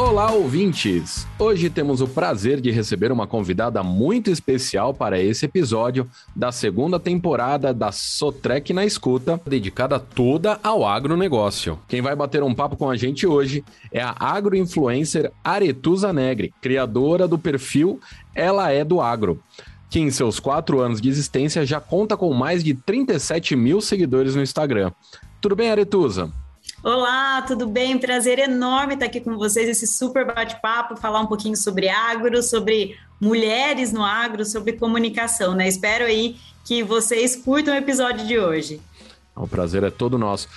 Olá, ouvintes! Hoje temos o prazer de receber uma convidada muito especial para esse episódio da segunda temporada da Sotrec na Escuta, dedicada toda ao agronegócio. Quem vai bater um papo com a gente hoje é a agroinfluencer Aretusa Negre, criadora do perfil Ela é do Agro que em seus quatro anos de existência já conta com mais de 37 mil seguidores no Instagram. Tudo bem, Aretusa? Olá, tudo bem? Prazer enorme estar aqui com vocês, esse super bate-papo, falar um pouquinho sobre agro, sobre mulheres no agro, sobre comunicação, né? Espero aí que vocês curtam o episódio de hoje. O prazer é todo nosso.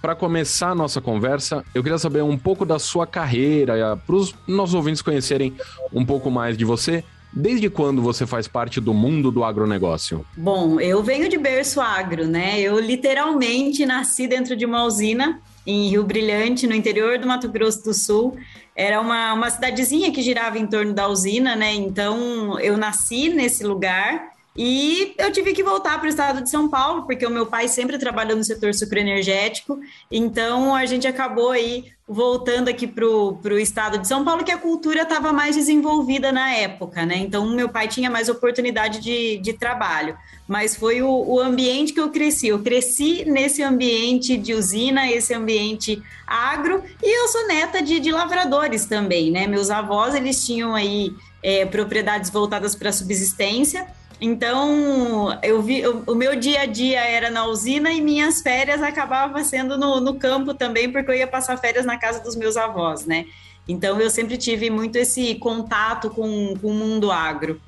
Para começar a nossa conversa, eu queria saber um pouco da sua carreira, para os nossos ouvintes conhecerem um pouco mais de você. Desde quando você faz parte do mundo do agronegócio? Bom, eu venho de berço agro, né? Eu literalmente nasci dentro de uma usina em Rio Brilhante, no interior do Mato Grosso do Sul. Era uma, uma cidadezinha que girava em torno da usina, né? Então eu nasci nesse lugar e eu tive que voltar para o estado de São Paulo, porque o meu pai sempre trabalhou no setor sucroenergético, então a gente acabou aí voltando aqui para o estado de São Paulo, que a cultura estava mais desenvolvida na época, né? Então meu pai tinha mais oportunidade de, de trabalho, mas foi o, o ambiente que eu cresci. Eu cresci nesse ambiente de usina, esse ambiente agro, e eu sou neta de, de lavradores também, né? Meus avós, eles tinham aí é, propriedades voltadas para subsistência, então, eu vi, eu, o meu dia a dia era na usina e minhas férias acabavam sendo no, no campo também, porque eu ia passar férias na casa dos meus avós, né? Então, eu sempre tive muito esse contato com, com o mundo agro.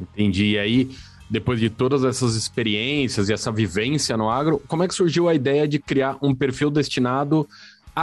Entendi. E aí, depois de todas essas experiências e essa vivência no agro, como é que surgiu a ideia de criar um perfil destinado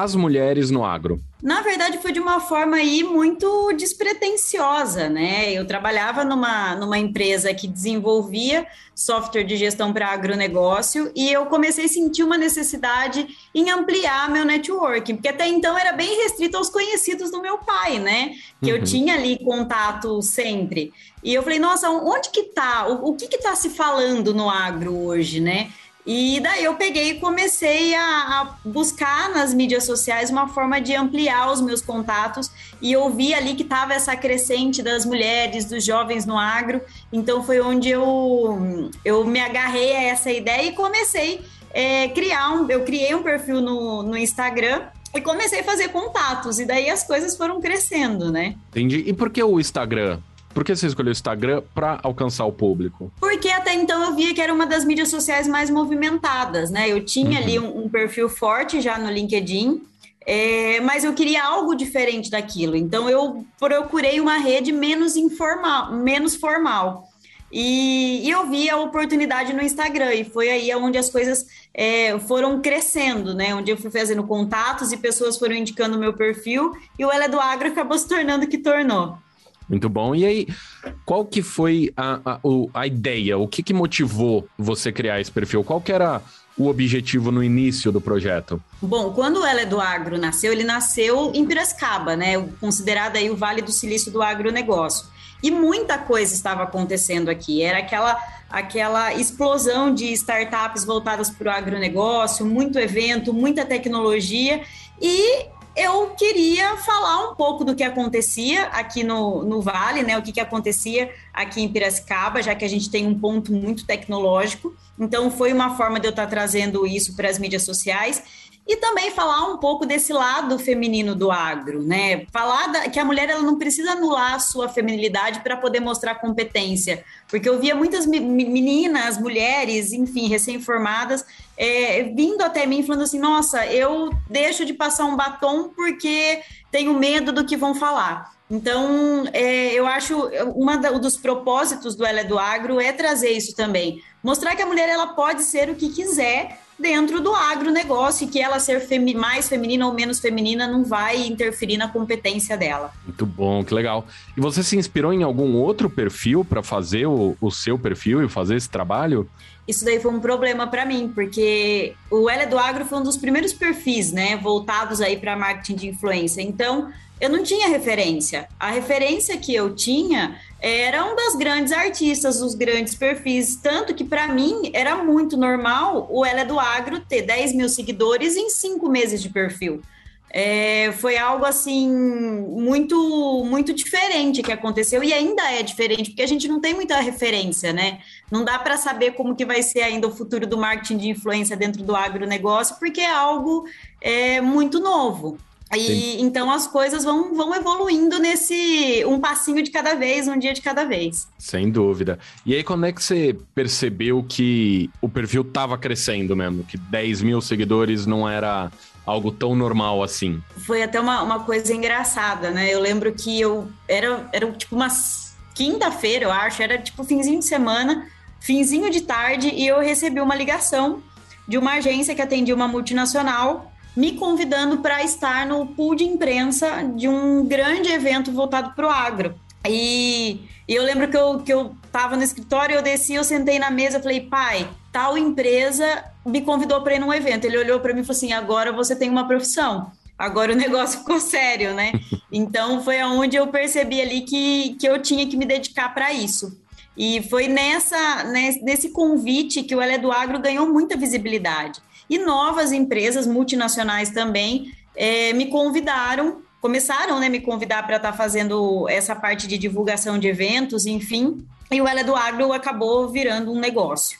as mulheres no agro? Na verdade, foi de uma forma aí muito despretensiosa, né? Eu trabalhava numa, numa empresa que desenvolvia software de gestão para agronegócio e eu comecei a sentir uma necessidade em ampliar meu networking, porque até então era bem restrito aos conhecidos do meu pai, né? Que uhum. eu tinha ali contato sempre. E eu falei, nossa, onde que tá? O, o que que tá se falando no agro hoje, né? E daí eu peguei e comecei a, a, buscar nas mídias sociais uma forma de ampliar os meus contatos e eu vi ali que estava essa crescente das mulheres, dos jovens no agro. Então foi onde eu, eu me agarrei a essa ideia e comecei é, criar um. Eu criei um perfil no, no Instagram e comecei a fazer contatos, e daí as coisas foram crescendo, né? Entendi. E por que o Instagram? Por que você escolheu o Instagram para alcançar o público? Porque até então eu via que era uma das mídias sociais mais movimentadas, né? Eu tinha uhum. ali um, um, perfil forte já no LinkedIn, é, mas eu queria algo diferente daquilo. Então eu procurei uma rede menos informal, menos formal. E, e, eu vi a oportunidade no Instagram, e foi aí onde as coisas é, foram crescendo, né? Onde eu fui fazendo contatos e pessoas foram indicando o meu perfil, e o Ela é do Agro acabou se tornando o que tornou. Muito bom. E aí, qual que foi a, a, a ideia? O que, que motivou você criar esse perfil? Qual que era o objetivo no início do projeto? Bom, quando o Ela é do Agro nasceu, ele nasceu em Piracicaba, né? Considerado aí o Vale do Silício do agronegócio. E muita coisa estava acontecendo aqui. Era aquela, aquela explosão de startups voltadas para o agronegócio, muito evento, muita tecnologia. E eu queria falar um pouco do que acontecia aqui no, no Vale, né? O que, que acontecia aqui em Piracicaba, já que a gente tem um ponto muito tecnológico. Então, foi uma forma de eu estar trazendo isso para as mídias sociais e também falar um pouco desse lado feminino do agro, né? Falar da, que a mulher ela não precisa anular a sua feminilidade para poder mostrar competência, porque eu via muitas meninas, mulheres, enfim, recém-formadas, é, vindo até mim falando assim: nossa, eu deixo de passar um batom porque tenho medo do que vão falar. Então, é, eu acho um dos propósitos do Ela é do Agro é trazer isso também. Mostrar que a mulher ela pode ser o que quiser dentro do agronegócio e que ela ser femi mais feminina ou menos feminina não vai interferir na competência dela. Muito bom, que legal. E você se inspirou em algum outro perfil para fazer o, o seu perfil e fazer esse trabalho? isso daí foi um problema para mim, porque o Ela do Agro foi um dos primeiros perfis, né, voltados aí para marketing de influência. Então, eu não tinha referência. A referência que eu tinha era um das grandes artistas, dos grandes perfis, tanto que para mim era muito normal o Ela é do Agro ter 10 mil seguidores em cinco meses de perfil. é, foi algo assim muito muito diferente que aconteceu e ainda é diferente porque a gente não tem muita referência, né? Não dá para saber como que vai ser ainda o futuro do marketing de influência dentro do agronegócio porque é algo é, muito novo. E, então as coisas vão, vão evoluindo nesse um passinho de cada vez, um dia de cada vez. Sem dúvida. E aí, quando é que você percebeu que o perfil estava crescendo mesmo? Que 10 mil seguidores não era algo tão normal assim? Foi até uma, uma coisa engraçada, né? Eu lembro que eu era, era tipo uma quinta-feira, eu acho, era tipo finzinho de semana, finzinho de tarde, e eu recebi uma ligação de uma agência que atendia uma multinacional me convidando para estar no pool de imprensa de um grande evento voltado para o agro. E, e, eu lembro que eu, que eu tava no escritório, eu desci, eu sentei na mesa, falei, pai, tal empresa me convidou para ir num evento. Ele olhou para mim e falou assim: agora você tem uma profissão. Agora o negócio ficou sério, né? Então foi aonde eu percebi ali que, que eu tinha que me dedicar para isso. E foi nessa, nesse convite que o Ela é do Agro ganhou muita visibilidade. E novas empresas multinacionais também é, me convidaram, começaram a né, me convidar para estar tá fazendo essa parte de divulgação de eventos, enfim. E o Ela do Agro acabou virando um negócio.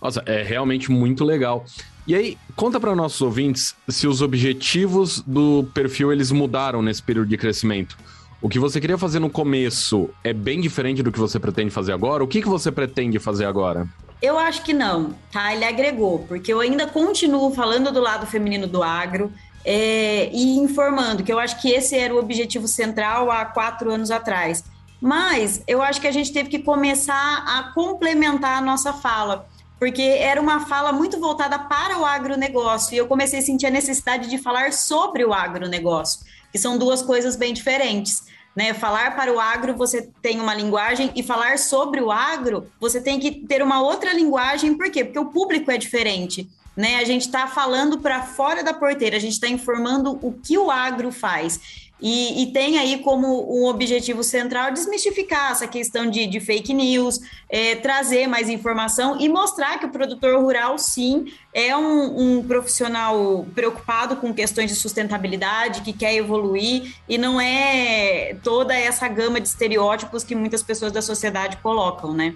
Nossa, é realmente muito legal. E aí, conta para nossos ouvintes se os objetivos do perfil eles mudaram nesse período de crescimento. O que você queria fazer no começo é bem diferente do que você pretende fazer agora? O que, que você pretende fazer agora? Eu acho que não, tá? Ele agregou, porque eu ainda continuo falando do lado feminino do agro é, e informando, que eu acho que esse era o objetivo central há quatro anos atrás. Mas eu acho que a gente teve que começar a complementar a nossa fala, porque era uma fala muito voltada para o agronegócio, e eu comecei a sentir a necessidade de falar sobre o agronegócio, que são duas coisas bem diferentes. Né? Falar para o agro, você tem uma linguagem, e falar sobre o agro, você tem que ter uma outra linguagem, por quê? Porque o público é diferente. Né? A gente está falando para fora da porteira, a gente está informando o que o agro faz. E, e, tem aí como um objetivo central desmistificar essa questão de, de fake news, é, trazer mais informação e mostrar que o produtor rural, sim, é um, um, profissional preocupado com questões de sustentabilidade, que quer evoluir, e não é toda essa gama de estereótipos que muitas pessoas da sociedade colocam, né?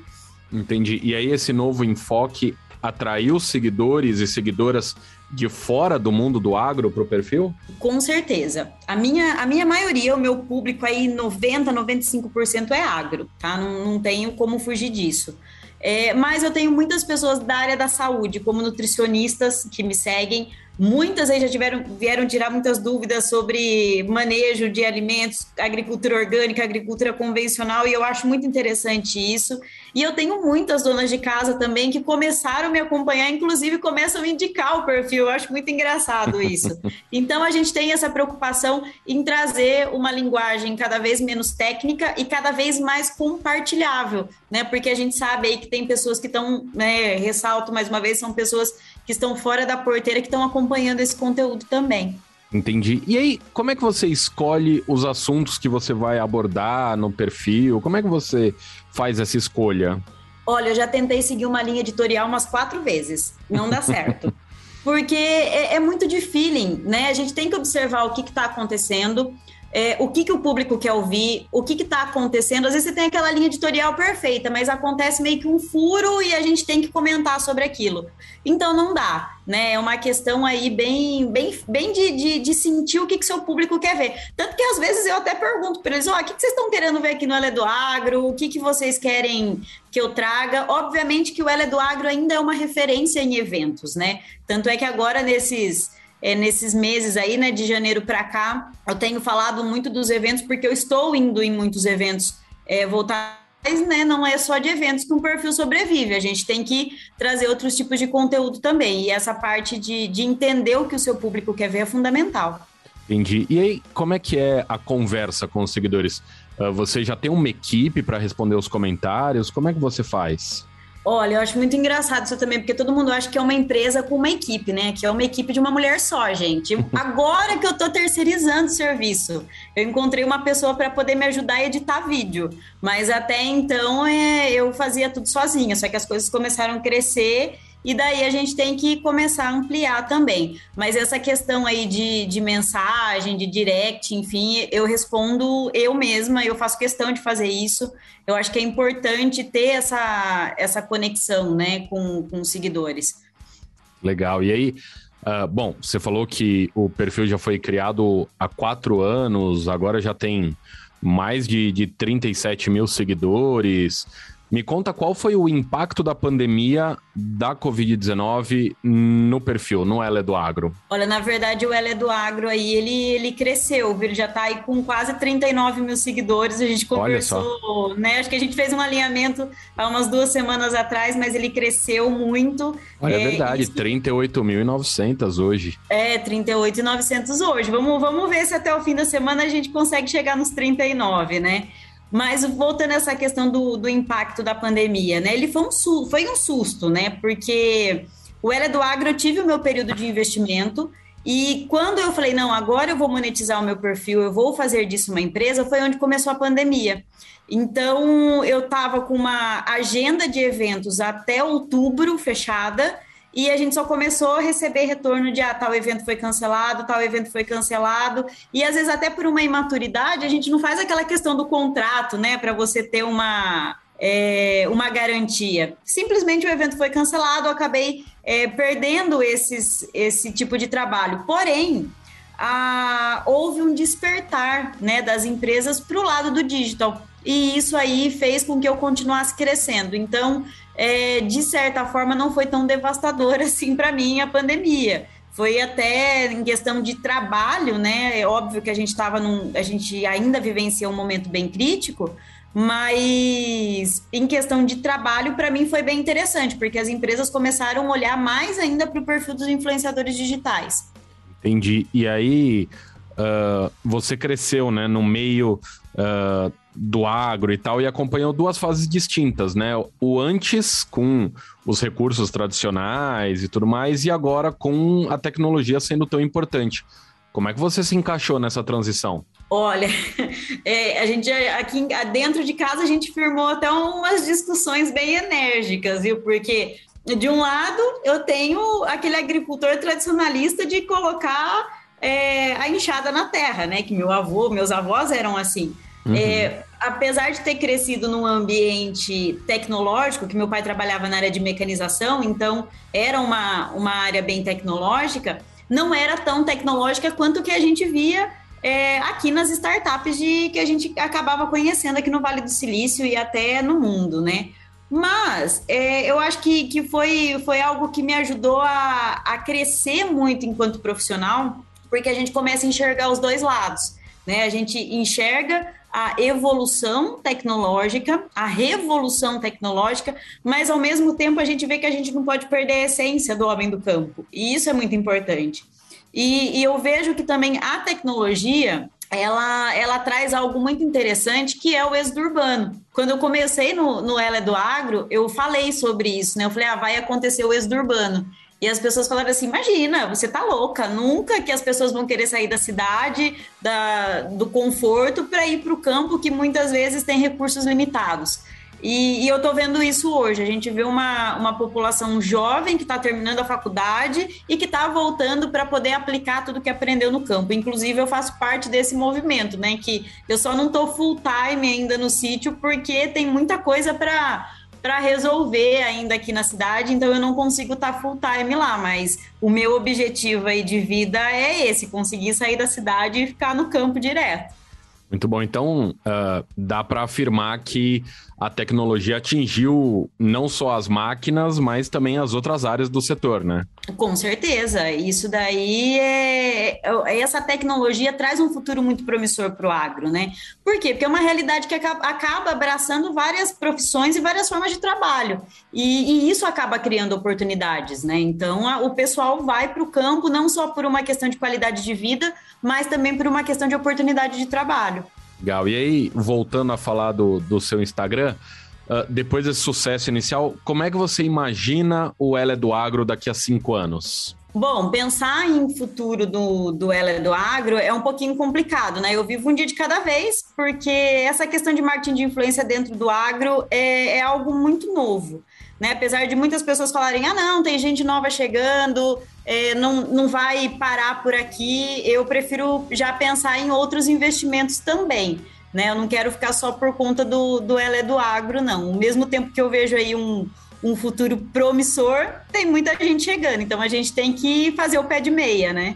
Entendi. E aí, esse novo enfoque atraiu seguidores e seguidoras de fora do mundo do agro para o perfil? Com certeza. A minha, a minha maioria, o meu público aí, 90, 95% é agro, tá? Não, não tenho como fugir disso. É, mas eu tenho muitas pessoas da área da saúde, como nutricionistas que me seguem, Muitas aí já tiveram, vieram tirar muitas dúvidas sobre manejo de alimentos, agricultura orgânica, agricultura convencional, e eu acho muito interessante isso. E eu tenho muitas donas de casa também que começaram a me acompanhar, inclusive começam a indicar o perfil. Eu acho muito engraçado isso. Então a gente tem essa preocupação em trazer uma linguagem cada vez menos técnica e cada vez mais compartilhável, né? Porque a gente sabe aí que tem pessoas que estão, né, ressalto mais uma vez, são pessoas que estão fora da porteira que estão acompanhando esse conteúdo também. Entendi. E aí, como é que você escolhe os assuntos que você vai abordar no perfil? Como é que você faz essa escolha? Olha, eu já tentei seguir uma linha editorial umas quatro vezes. Não dá certo. Porque é, é, muito de feeling, né? A gente tem que observar o que está acontecendo é, o que, que o público quer ouvir, o que está acontecendo. Às vezes você tem aquela linha editorial perfeita, mas acontece meio que um furo e a gente tem que comentar sobre aquilo. Então não dá, né? É uma questão aí bem, bem, bem de, de, de sentir o que, que seu público quer ver. Tanto que às vezes eu até pergunto para eles: ó, oh, o que, que vocês estão querendo ver aqui no Ela do Agro? O que, que vocês querem que eu traga? Obviamente que o Ela do Agro ainda é uma referência em eventos, né? Tanto é que agora nesses é, nesses meses aí, né, de janeiro para cá, eu tenho falado muito dos eventos, porque eu estou indo em muitos eventos é, voltados mas né, não é só de eventos que um perfil sobrevive, a gente tem que trazer outros tipos de conteúdo também. E essa parte de, de entender o que o seu público quer ver é fundamental. Entendi. E aí, como é que é a conversa com os seguidores? Uh, você já tem uma equipe para responder os comentários? Como é que você faz? Olha, eu acho muito engraçado isso também, porque todo mundo acha que é uma empresa com uma equipe, né? Que é uma equipe de uma mulher só, gente. Agora que eu tô terceirizando o serviço, eu encontrei uma pessoa para poder me ajudar a editar vídeo. Mas até então é, eu fazia tudo sozinha, só que as coisas começaram a crescer e daí a gente tem que começar a ampliar também. Mas essa questão aí de, de mensagem, de direct, enfim, eu respondo eu mesma, eu faço questão de fazer isso. Eu acho que é importante ter essa, essa conexão né, com, com os seguidores. Legal. E aí, uh, bom, você falou que o perfil já foi criado há quatro anos, agora já tem mais de, de 37 mil seguidores. Me conta qual foi o impacto da pandemia da Covid-19 no perfil, no Ela é do Agro. Olha, na verdade, o Ela é do Agro aí, ele, ele cresceu, ele já está aí com quase 39 mil seguidores. A gente conversou, né? Acho que a gente fez um alinhamento há umas duas semanas atrás, mas ele cresceu muito. Olha, é, é verdade, isso... 38.900 hoje. É, 38.900 hoje. Vamos, vamos ver se até o fim da semana a gente consegue chegar nos 39, né? Mas voltando a essa questão do, do impacto da pandemia, né? Ele foi um, foi um susto, né? Porque o Ela do Agro, eu tive o meu período de investimento e quando eu falei, não, agora eu vou monetizar o meu perfil, eu vou fazer disso uma empresa, foi onde começou a pandemia. Então, eu estava com uma agenda de eventos até outubro fechada, e a gente só começou a receber retorno de ah, tal evento foi cancelado, tal evento foi cancelado, e às vezes até por uma imaturidade a gente não faz aquela questão do contrato, né, para você ter uma é, uma garantia. Simplesmente o evento foi cancelado, eu acabei é, perdendo esses, esse tipo de trabalho. Porém, a, houve um despertar né, das empresas para o lado do digital. E isso aí fez com que eu continuasse crescendo. Então, é, de certa forma, não foi tão devastadora assim para mim a pandemia. Foi até em questão de trabalho, né? É óbvio que a gente estava num. A gente ainda vivencia um momento bem crítico, mas em questão de trabalho, para mim foi bem interessante, porque as empresas começaram a olhar mais ainda para o perfil dos influenciadores digitais. Entendi. E aí, uh, você cresceu, né, no meio. Uh do agro e tal, e acompanhou duas fases distintas, né? O antes com os recursos tradicionais e tudo mais, e agora com a tecnologia sendo tão importante. Como é que você se encaixou nessa transição? Olha, é, a gente aqui dentro de casa a gente firmou até umas discussões bem enérgicas, viu? Porque de um lado eu tenho aquele agricultor tradicionalista de colocar é, a enxada na terra, né? Que meu avô, meus avós eram assim. Uhum. É, apesar de ter crescido num ambiente tecnológico, que meu pai trabalhava na área de mecanização, então era uma, uma área bem tecnológica, não era tão tecnológica quanto que a gente via é, aqui nas startups de, que a gente acabava conhecendo aqui no Vale do Silício e até no mundo, né? Mas é, eu acho que, que foi, foi algo que me ajudou a, a crescer muito enquanto profissional, porque a gente começa a enxergar os dois lados. Né? A gente enxerga a evolução tecnológica, a revolução tecnológica, mas ao mesmo tempo a gente vê que a gente não pode perder a essência do homem do campo, e isso é muito importante. E, e eu vejo que também a tecnologia ela, ela traz algo muito interessante que é o êxodo urbano. Quando eu comecei no, no Ela é do Agro, eu falei sobre isso, né? Eu falei, ah, vai acontecer o êxodo urbano. E as pessoas falaram assim: imagina, você tá louca, nunca que as pessoas vão querer sair da cidade, da, do conforto, para ir para o campo que muitas vezes tem recursos limitados. E, e eu estou vendo isso hoje. A gente vê uma, uma população jovem que está terminando a faculdade e que está voltando para poder aplicar tudo que aprendeu no campo. Inclusive, eu faço parte desse movimento, né? Que eu só não estou full time ainda no sítio porque tem muita coisa para para resolver ainda aqui na cidade, então eu não consigo estar tá full time lá, mas o meu objetivo aí de vida é esse, conseguir sair da cidade e ficar no campo direto. Muito bom. Então, uh, dá para afirmar que a tecnologia atingiu não só as máquinas, mas também as outras áreas do setor, né? Com certeza. Isso daí é. é essa tecnologia traz um futuro muito promissor para o agro, né? Por quê? Porque é uma realidade que acaba abraçando várias profissões e várias formas de trabalho. E, e isso acaba criando oportunidades, né? Então, a, o pessoal vai para o campo não só por uma questão de qualidade de vida, mas também por uma questão de oportunidade de trabalho. Legal. E aí, voltando a falar do, do seu Instagram, uh, depois desse sucesso inicial, como é que você imagina o Ela do Agro daqui a cinco anos? Bom, pensar em futuro do, do Ela do Agro é um pouquinho complicado, né? Eu vivo um dia de cada vez, porque essa questão de marketing de influência dentro do agro é, é algo muito novo. Né? Apesar de muitas pessoas falarem, ah, não, tem gente nova chegando, é, não, não vai parar por aqui, eu prefiro já pensar em outros investimentos também. Né? Eu não quero ficar só por conta do, do ela é do agro, não. Ao mesmo tempo que eu vejo aí um, um futuro promissor, tem muita gente chegando. Então a gente tem que fazer o pé de meia, né?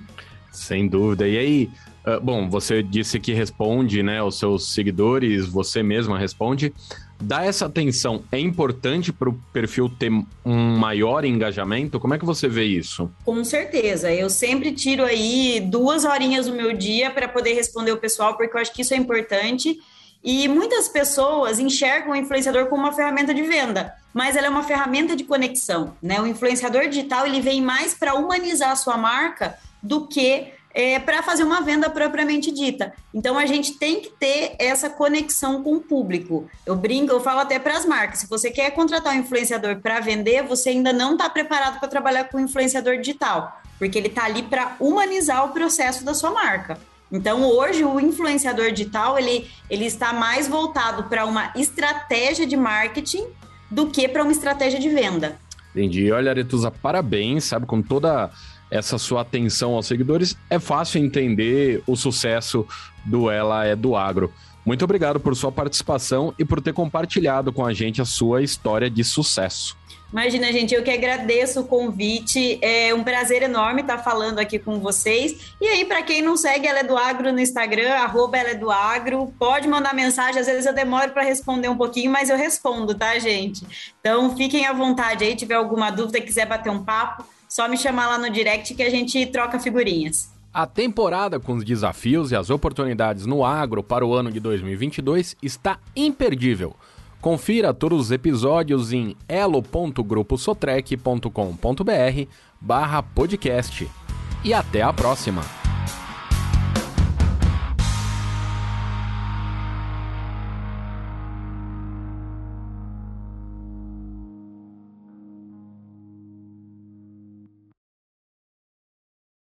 Sem dúvida. E aí, uh, bom, você disse que responde, né, aos seus seguidores, você mesma responde dar essa atenção é importante para o perfil ter um maior engajamento? Como é que você vê isso? Com certeza. Eu sempre tiro aí duas horinhas do meu dia para poder responder o pessoal, porque eu acho que isso é importante. E muitas pessoas enxergam o influenciador como uma ferramenta de venda, mas ela é uma ferramenta de conexão, né? O influenciador digital ele vem mais para humanizar a sua marca do que é, para fazer uma venda propriamente dita. Então a gente tem que ter essa conexão com o público. Eu brinco, eu falo até para as marcas: se você quer contratar um influenciador para vender, você ainda não está preparado para trabalhar com influenciador digital, porque ele está ali para humanizar o processo da sua marca. Então, hoje, o influenciador digital ele, ele está mais voltado para uma estratégia de marketing do que para uma estratégia de venda. Entendi. Olha, Aretusa, parabéns, sabe, com toda essa sua atenção aos seguidores, é fácil entender o sucesso do Ela é do Agro. Muito obrigado por sua participação e por ter compartilhado com a gente a sua história de sucesso. Imagina, gente, eu que agradeço o convite. É um prazer enorme estar falando aqui com vocês. E aí, para quem não segue Ela é do Agro no Instagram, arroba Ela é do Agro, pode mandar mensagem. Às vezes eu demoro para responder um pouquinho, mas eu respondo, tá, gente? Então, fiquem à vontade aí, tiver alguma dúvida, quiser bater um papo, só me chamar lá no direct que a gente troca figurinhas. A temporada com os desafios e as oportunidades no agro para o ano de 2022 está imperdível. Confira todos os episódios em elo.gruposotrec.com.br barra podcast. E até a próxima!